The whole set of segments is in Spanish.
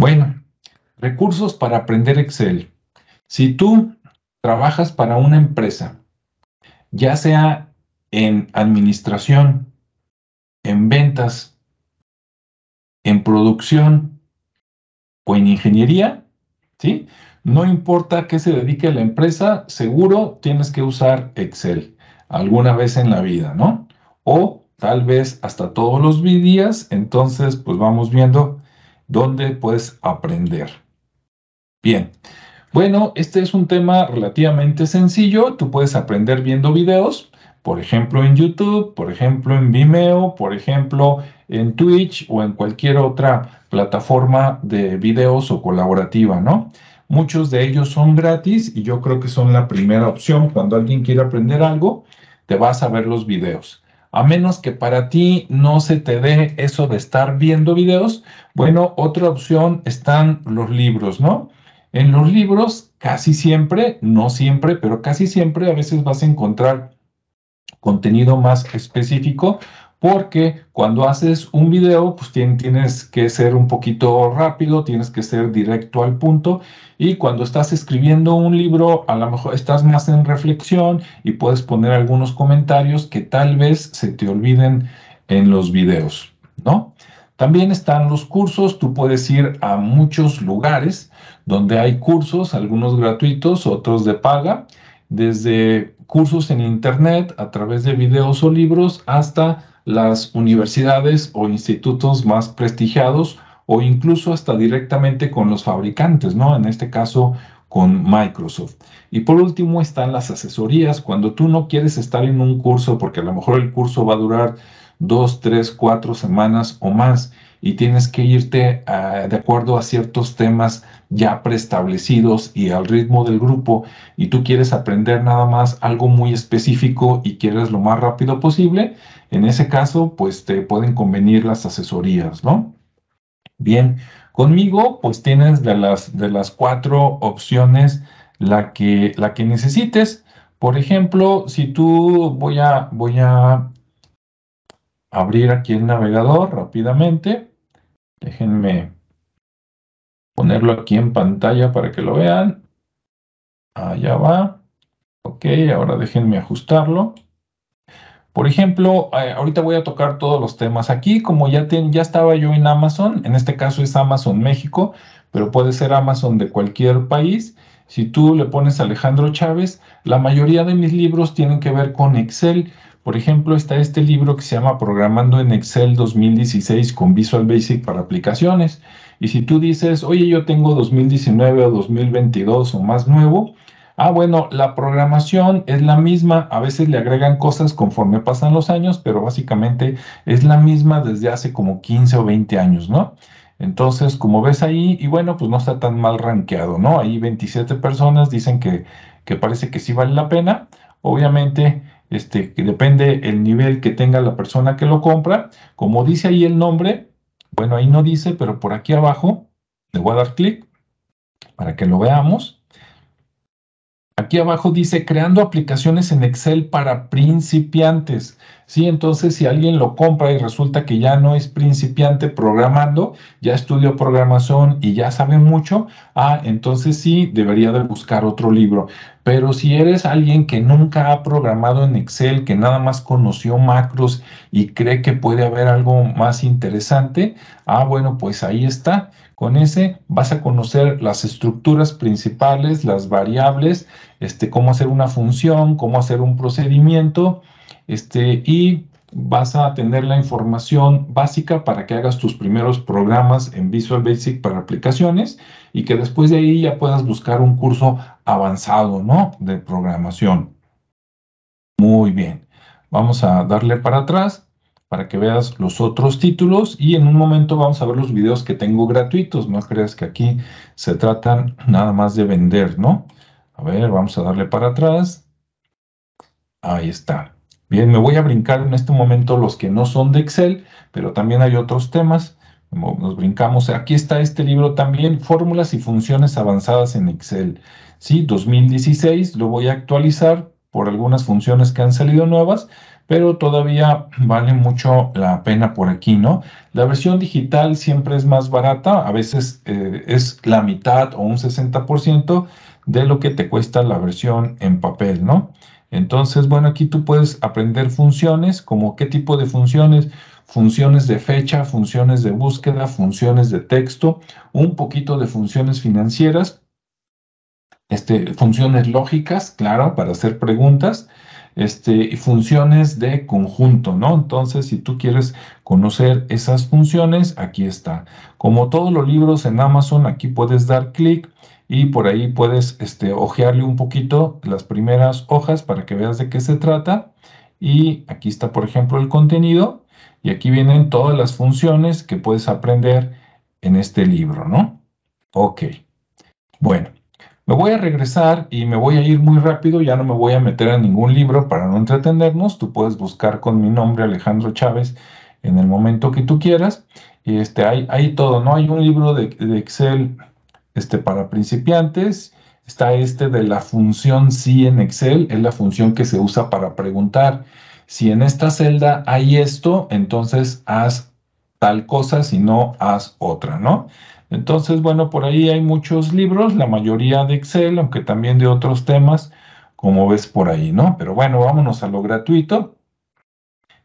Bueno, recursos para aprender Excel. Si tú trabajas para una empresa, ya sea en administración, en ventas, en producción o en ingeniería, ¿sí? No importa qué se dedique a la empresa, seguro tienes que usar Excel alguna vez en la vida, ¿no? O tal vez hasta todos los días, entonces pues vamos viendo dónde puedes aprender. Bien, bueno, este es un tema relativamente sencillo, tú puedes aprender viendo videos, por ejemplo en YouTube, por ejemplo en Vimeo, por ejemplo en Twitch o en cualquier otra plataforma de videos o colaborativa, ¿no? Muchos de ellos son gratis y yo creo que son la primera opción. Cuando alguien quiere aprender algo, te vas a ver los videos. A menos que para ti no se te dé eso de estar viendo videos, bueno, otra opción están los libros, ¿no? En los libros casi siempre, no siempre, pero casi siempre a veces vas a encontrar contenido más específico porque cuando haces un video, pues tienes que ser un poquito rápido, tienes que ser directo al punto y cuando estás escribiendo un libro, a lo mejor estás más en reflexión y puedes poner algunos comentarios que tal vez se te olviden en los videos, ¿no? También están los cursos, tú puedes ir a muchos lugares donde hay cursos, algunos gratuitos, otros de paga, desde cursos en internet a través de videos o libros hasta las universidades o institutos más prestigiados o incluso hasta directamente con los fabricantes, ¿no? En este caso con Microsoft. Y por último están las asesorías. Cuando tú no quieres estar en un curso, porque a lo mejor el curso va a durar dos, tres, cuatro semanas o más, y tienes que irte ah, de acuerdo a ciertos temas ya preestablecidos y al ritmo del grupo, y tú quieres aprender nada más algo muy específico y quieres lo más rápido posible, en ese caso, pues te pueden convenir las asesorías, ¿no? Bien, conmigo, pues tienes de las, de las cuatro opciones la que, la que necesites. Por ejemplo, si tú voy a, voy a abrir aquí el navegador rápidamente. Déjenme ponerlo aquí en pantalla para que lo vean. Allá va. Ok, ahora déjenme ajustarlo. Por ejemplo, eh, ahorita voy a tocar todos los temas aquí, como ya, ya estaba yo en Amazon, en este caso es Amazon México, pero puede ser Amazon de cualquier país. Si tú le pones Alejandro Chávez, la mayoría de mis libros tienen que ver con Excel. Por ejemplo, está este libro que se llama Programando en Excel 2016 con Visual Basic para aplicaciones. Y si tú dices, oye, yo tengo 2019 o 2022 o más nuevo, Ah, bueno, la programación es la misma, a veces le agregan cosas conforme pasan los años, pero básicamente es la misma desde hace como 15 o 20 años, ¿no? Entonces, como ves ahí, y bueno, pues no está tan mal rankeado, ¿no? Ahí 27 personas dicen que, que parece que sí vale la pena. Obviamente, este, que depende el nivel que tenga la persona que lo compra. Como dice ahí el nombre, bueno, ahí no dice, pero por aquí abajo le voy a dar clic para que lo veamos. Aquí abajo dice creando aplicaciones en Excel para principiantes. Sí, entonces si alguien lo compra y resulta que ya no es principiante programando, ya estudió programación y ya sabe mucho, ah, entonces sí debería de buscar otro libro. Pero si eres alguien que nunca ha programado en Excel, que nada más conoció macros y cree que puede haber algo más interesante, ah, bueno, pues ahí está. Con ese vas a conocer las estructuras principales, las variables, este, cómo hacer una función, cómo hacer un procedimiento, este, y vas a tener la información básica para que hagas tus primeros programas en Visual Basic para aplicaciones y que después de ahí ya puedas buscar un curso avanzado, ¿no? De programación. Muy bien. Vamos a darle para atrás para que veas los otros títulos y en un momento vamos a ver los videos que tengo gratuitos. No creas que aquí se tratan nada más de vender, ¿no? A ver, vamos a darle para atrás. Ahí está. Bien, me voy a brincar en este momento los que no son de Excel, pero también hay otros temas. Nos brincamos. Aquí está este libro también, Fórmulas y Funciones Avanzadas en Excel. Sí, 2016, lo voy a actualizar por algunas funciones que han salido nuevas, pero todavía vale mucho la pena por aquí, ¿no? La versión digital siempre es más barata, a veces eh, es la mitad o un 60% de lo que te cuesta la versión en papel, ¿no? Entonces, bueno, aquí tú puedes aprender funciones, como qué tipo de funciones, funciones de fecha, funciones de búsqueda, funciones de texto, un poquito de funciones financieras, este, funciones lógicas, claro, para hacer preguntas, este, funciones de conjunto, ¿no? Entonces, si tú quieres conocer esas funciones, aquí está. Como todos los libros en Amazon, aquí puedes dar clic y por ahí puedes este, ojearle un poquito las primeras hojas para que veas de qué se trata. Y aquí está, por ejemplo, el contenido y aquí vienen todas las funciones que puedes aprender en este libro, ¿no? Ok. Bueno, me voy a regresar y me voy a ir muy rápido, ya no me voy a meter a ningún libro para no entretenernos. Tú puedes buscar con mi nombre Alejandro Chávez en el momento que tú quieras. Y este, hay, hay todo, ¿no? Hay un libro de Excel este, para principiantes. Está este de la función si en Excel, es la función que se usa para preguntar. Si en esta celda hay esto, entonces haz tal cosa, si no, haz otra, ¿no? Entonces, bueno, por ahí hay muchos libros, la mayoría de Excel, aunque también de otros temas, como ves por ahí, ¿no? Pero bueno, vámonos a lo gratuito.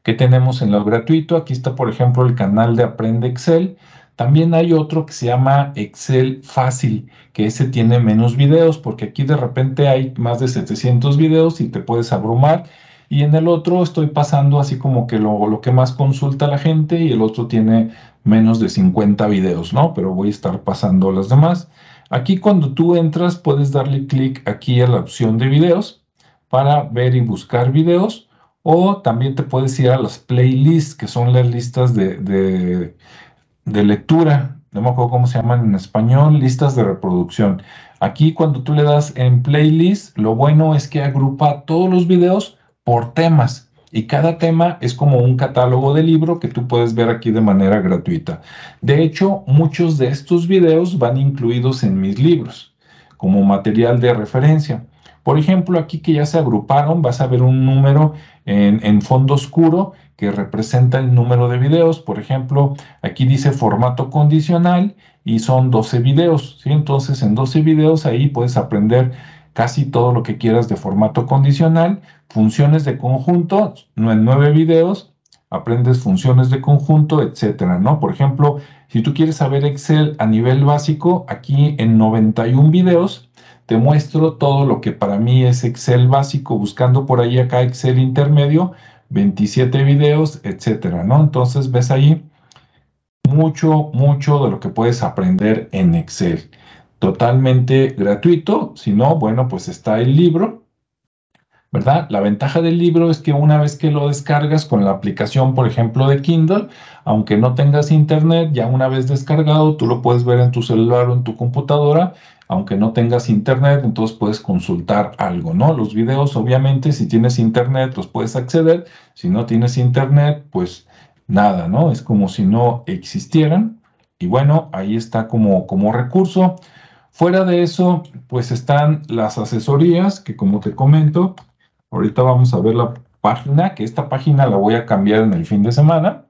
¿Qué tenemos en lo gratuito? Aquí está, por ejemplo, el canal de Aprende Excel. También hay otro que se llama Excel Fácil, que ese tiene menos videos, porque aquí de repente hay más de 700 videos y te puedes abrumar. Y en el otro estoy pasando así como que lo, lo que más consulta la gente y el otro tiene menos de 50 videos, ¿no? Pero voy a estar pasando las demás. Aquí cuando tú entras puedes darle clic aquí a la opción de videos para ver y buscar videos o también te puedes ir a las playlists que son las listas de de lectura, no me acuerdo cómo se llaman en español, listas de reproducción. Aquí cuando tú le das en playlist, lo bueno es que agrupa todos los videos por temas y cada tema es como un catálogo de libro que tú puedes ver aquí de manera gratuita. De hecho, muchos de estos videos van incluidos en mis libros como material de referencia. Por ejemplo, aquí que ya se agruparon, vas a ver un número en, en fondo oscuro que representa el número de videos. Por ejemplo, aquí dice formato condicional y son 12 videos. ¿sí? Entonces, en 12 videos ahí puedes aprender casi todo lo que quieras de formato condicional, funciones de conjunto, en 9 videos, aprendes funciones de conjunto, etcétera, ¿no? Por ejemplo, si tú quieres saber Excel a nivel básico, aquí en 91 videos te muestro todo lo que para mí es Excel básico, buscando por ahí acá Excel intermedio, 27 videos, etcétera, ¿no? Entonces ves ahí mucho, mucho de lo que puedes aprender en Excel. Totalmente gratuito, si no, bueno, pues está el libro, La ventaja del libro es que una vez que lo descargas con la aplicación, por ejemplo, de Kindle, aunque no tengas internet, ya una vez descargado, tú lo puedes ver en tu celular o en tu computadora aunque no tengas internet, entonces puedes consultar algo, ¿no? Los videos, obviamente, si tienes internet, los puedes acceder. Si no tienes internet, pues nada, ¿no? Es como si no existieran. Y bueno, ahí está como, como recurso. Fuera de eso, pues están las asesorías, que como te comento, ahorita vamos a ver la página, que esta página la voy a cambiar en el fin de semana.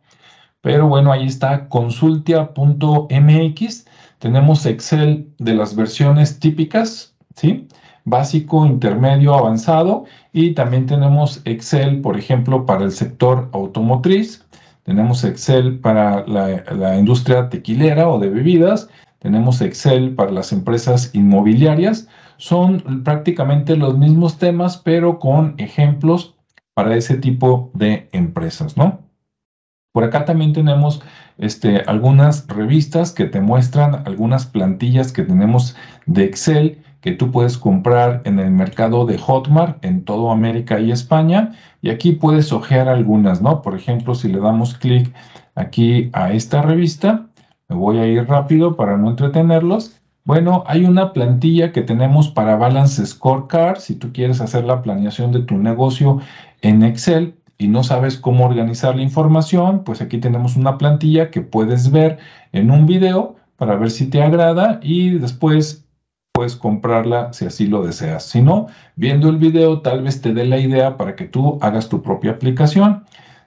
Pero bueno, ahí está consultia.mx tenemos Excel de las versiones típicas, ¿sí? Básico, intermedio, avanzado. Y también tenemos Excel, por ejemplo, para el sector automotriz. Tenemos Excel para la, la industria tequilera o de bebidas. Tenemos Excel para las empresas inmobiliarias. Son prácticamente los mismos temas, pero con ejemplos para ese tipo de empresas, ¿no? Por acá también tenemos este, algunas revistas que te muestran algunas plantillas que tenemos de Excel que tú puedes comprar en el mercado de Hotmart en toda América y España. Y aquí puedes ojear algunas, ¿no? Por ejemplo, si le damos clic aquí a esta revista, me voy a ir rápido para no entretenerlos. Bueno, hay una plantilla que tenemos para Balance Scorecard. Si tú quieres hacer la planeación de tu negocio en Excel, y no sabes cómo organizar la información, pues aquí tenemos una plantilla que puedes ver en un video para ver si te agrada y después puedes comprarla si así lo deseas. Si no, viendo el video tal vez te dé la idea para que tú hagas tu propia aplicación.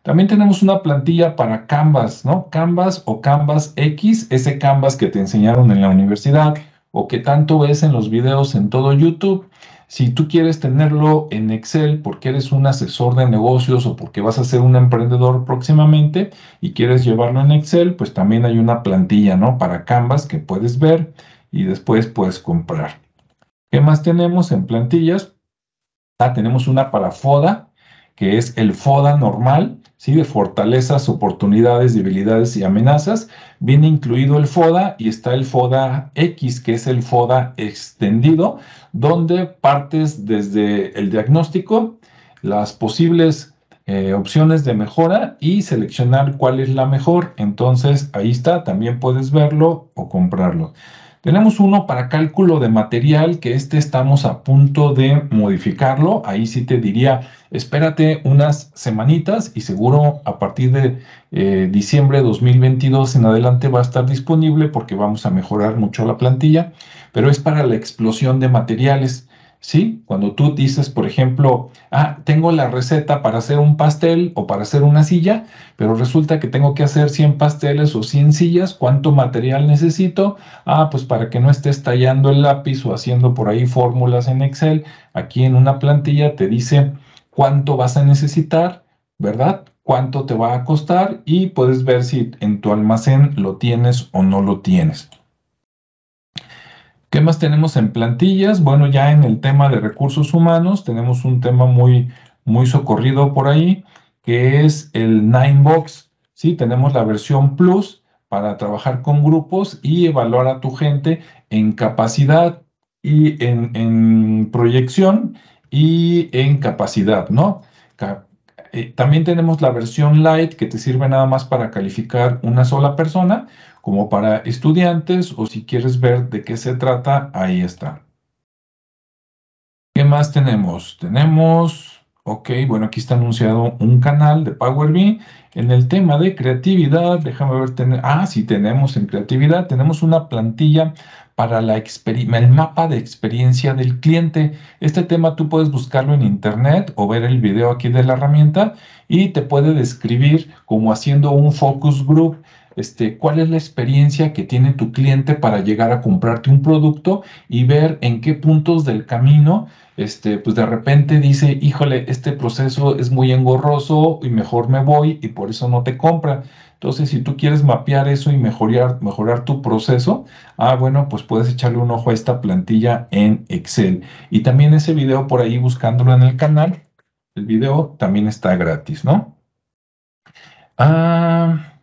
También tenemos una plantilla para Canvas, ¿no? Canvas o Canvas X, ese Canvas que te enseñaron en la universidad o que tanto ves en los videos en todo YouTube. Si tú quieres tenerlo en Excel porque eres un asesor de negocios o porque vas a ser un emprendedor próximamente y quieres llevarlo en Excel, pues también hay una plantilla, ¿no? Para Canvas que puedes ver y después puedes comprar. ¿Qué más tenemos en plantillas? Ah, tenemos una para FODA, que es el FODA normal, ¿sí? De fortalezas, oportunidades, debilidades y amenazas. Viene incluido el FODA y está el FODA X, que es el FODA extendido, donde partes desde el diagnóstico, las posibles eh, opciones de mejora y seleccionar cuál es la mejor. Entonces, ahí está, también puedes verlo o comprarlo. Tenemos uno para cálculo de material que este estamos a punto de modificarlo. Ahí sí te diría, espérate unas semanitas y seguro a partir de eh, diciembre de 2022 en adelante va a estar disponible porque vamos a mejorar mucho la plantilla, pero es para la explosión de materiales. ¿Sí? Cuando tú dices, por ejemplo, ah, tengo la receta para hacer un pastel o para hacer una silla, pero resulta que tengo que hacer 100 pasteles o 100 sillas, ¿cuánto material necesito? Ah, pues para que no estés tallando el lápiz o haciendo por ahí fórmulas en Excel, aquí en una plantilla te dice cuánto vas a necesitar, ¿verdad? Cuánto te va a costar y puedes ver si en tu almacén lo tienes o no lo tienes. ¿Qué más tenemos en plantillas? Bueno, ya en el tema de recursos humanos tenemos un tema muy, muy socorrido por ahí, que es el Ninebox. ¿sí? Tenemos la versión Plus para trabajar con grupos y evaluar a tu gente en capacidad y en, en proyección y en capacidad, ¿no? Eh, también tenemos la versión light que te sirve nada más para calificar una sola persona como para estudiantes o si quieres ver de qué se trata, ahí está. ¿Qué más tenemos? Tenemos, ok, bueno, aquí está anunciado un canal de Power BI. En el tema de creatividad, déjame ver, tener, ah, sí tenemos en creatividad, tenemos una plantilla para la el mapa de experiencia del cliente. Este tema tú puedes buscarlo en internet o ver el video aquí de la herramienta y te puede describir como haciendo un focus group este, cuál es la experiencia que tiene tu cliente para llegar a comprarte un producto y ver en qué puntos del camino, este, pues de repente dice, híjole, este proceso es muy engorroso y mejor me voy y por eso no te compra. Entonces, si tú quieres mapear eso y mejorar, mejorar tu proceso, ah, bueno, pues puedes echarle un ojo a esta plantilla en Excel. Y también ese video por ahí buscándolo en el canal, el video también está gratis, ¿no? Ah,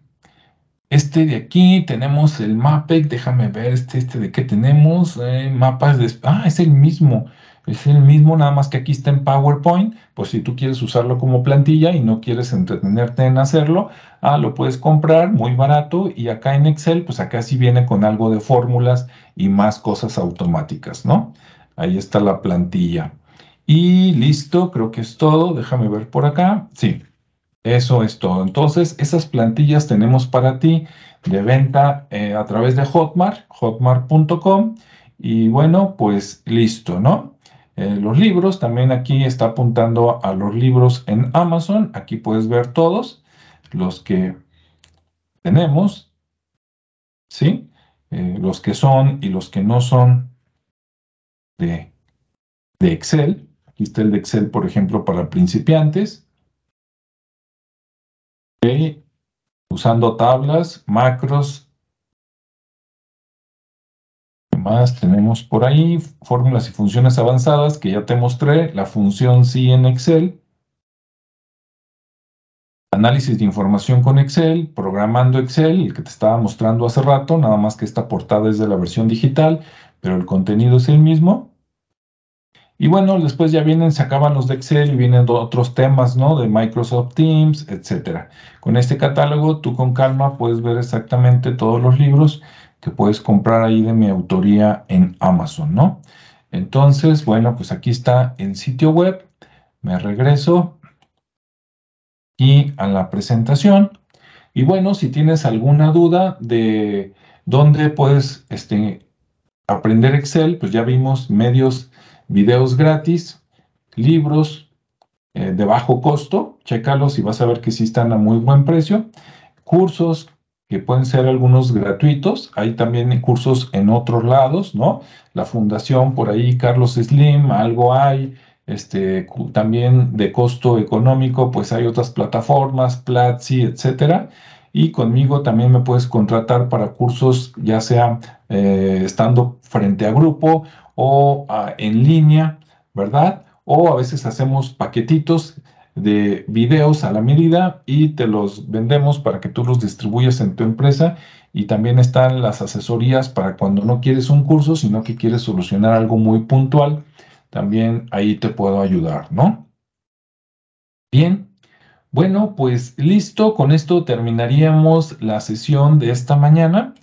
este de aquí tenemos el MAPEC, déjame ver este, este de qué tenemos, eh, mapas de... Ah, es el mismo, es el mismo, nada más que aquí está en PowerPoint, pues si tú quieres usarlo como plantilla y no quieres entretenerte en hacerlo, ah, lo puedes comprar muy barato y acá en Excel, pues acá sí viene con algo de fórmulas y más cosas automáticas, ¿no? Ahí está la plantilla. Y listo, creo que es todo, déjame ver por acá, sí. Eso es todo. Entonces, esas plantillas tenemos para ti de venta eh, a través de Hotmart, hotmart.com. Y bueno, pues listo, ¿no? Eh, los libros, también aquí está apuntando a los libros en Amazon. Aquí puedes ver todos los que tenemos, ¿sí? Eh, los que son y los que no son de, de Excel. Aquí está el de Excel, por ejemplo, para principiantes usando tablas, macros. ¿Qué más tenemos por ahí? Fórmulas y funciones avanzadas que ya te mostré. La función sí en Excel. Análisis de información con Excel, programando Excel, el que te estaba mostrando hace rato, nada más que esta portada es de la versión digital, pero el contenido es el mismo. Y bueno, después ya vienen, se acaban los de Excel y vienen otros temas, ¿no? De Microsoft Teams, etcétera. Con este catálogo, tú con calma puedes ver exactamente todos los libros que puedes comprar ahí de mi autoría en Amazon, ¿no? Entonces, bueno, pues aquí está el sitio web. Me regreso y a la presentación. Y bueno, si tienes alguna duda de dónde puedes este, aprender Excel, pues ya vimos medios, videos gratis, libros eh, de bajo costo, chécalos y vas a ver que sí están a muy buen precio, cursos que pueden ser algunos gratuitos, hay también cursos en otros lados, ¿no? La fundación por ahí, Carlos Slim, algo hay, este, también de costo económico, pues hay otras plataformas, Platzi, etcétera. Y conmigo también me puedes contratar para cursos, ya sea eh, estando frente a grupo o ah, en línea, ¿verdad? O a veces hacemos paquetitos de videos a la medida y te los vendemos para que tú los distribuyas en tu empresa. Y también están las asesorías para cuando no quieres un curso, sino que quieres solucionar algo muy puntual también ahí te puedo ayudar, ¿no? Bien, bueno, pues listo, con esto terminaríamos la sesión de esta mañana.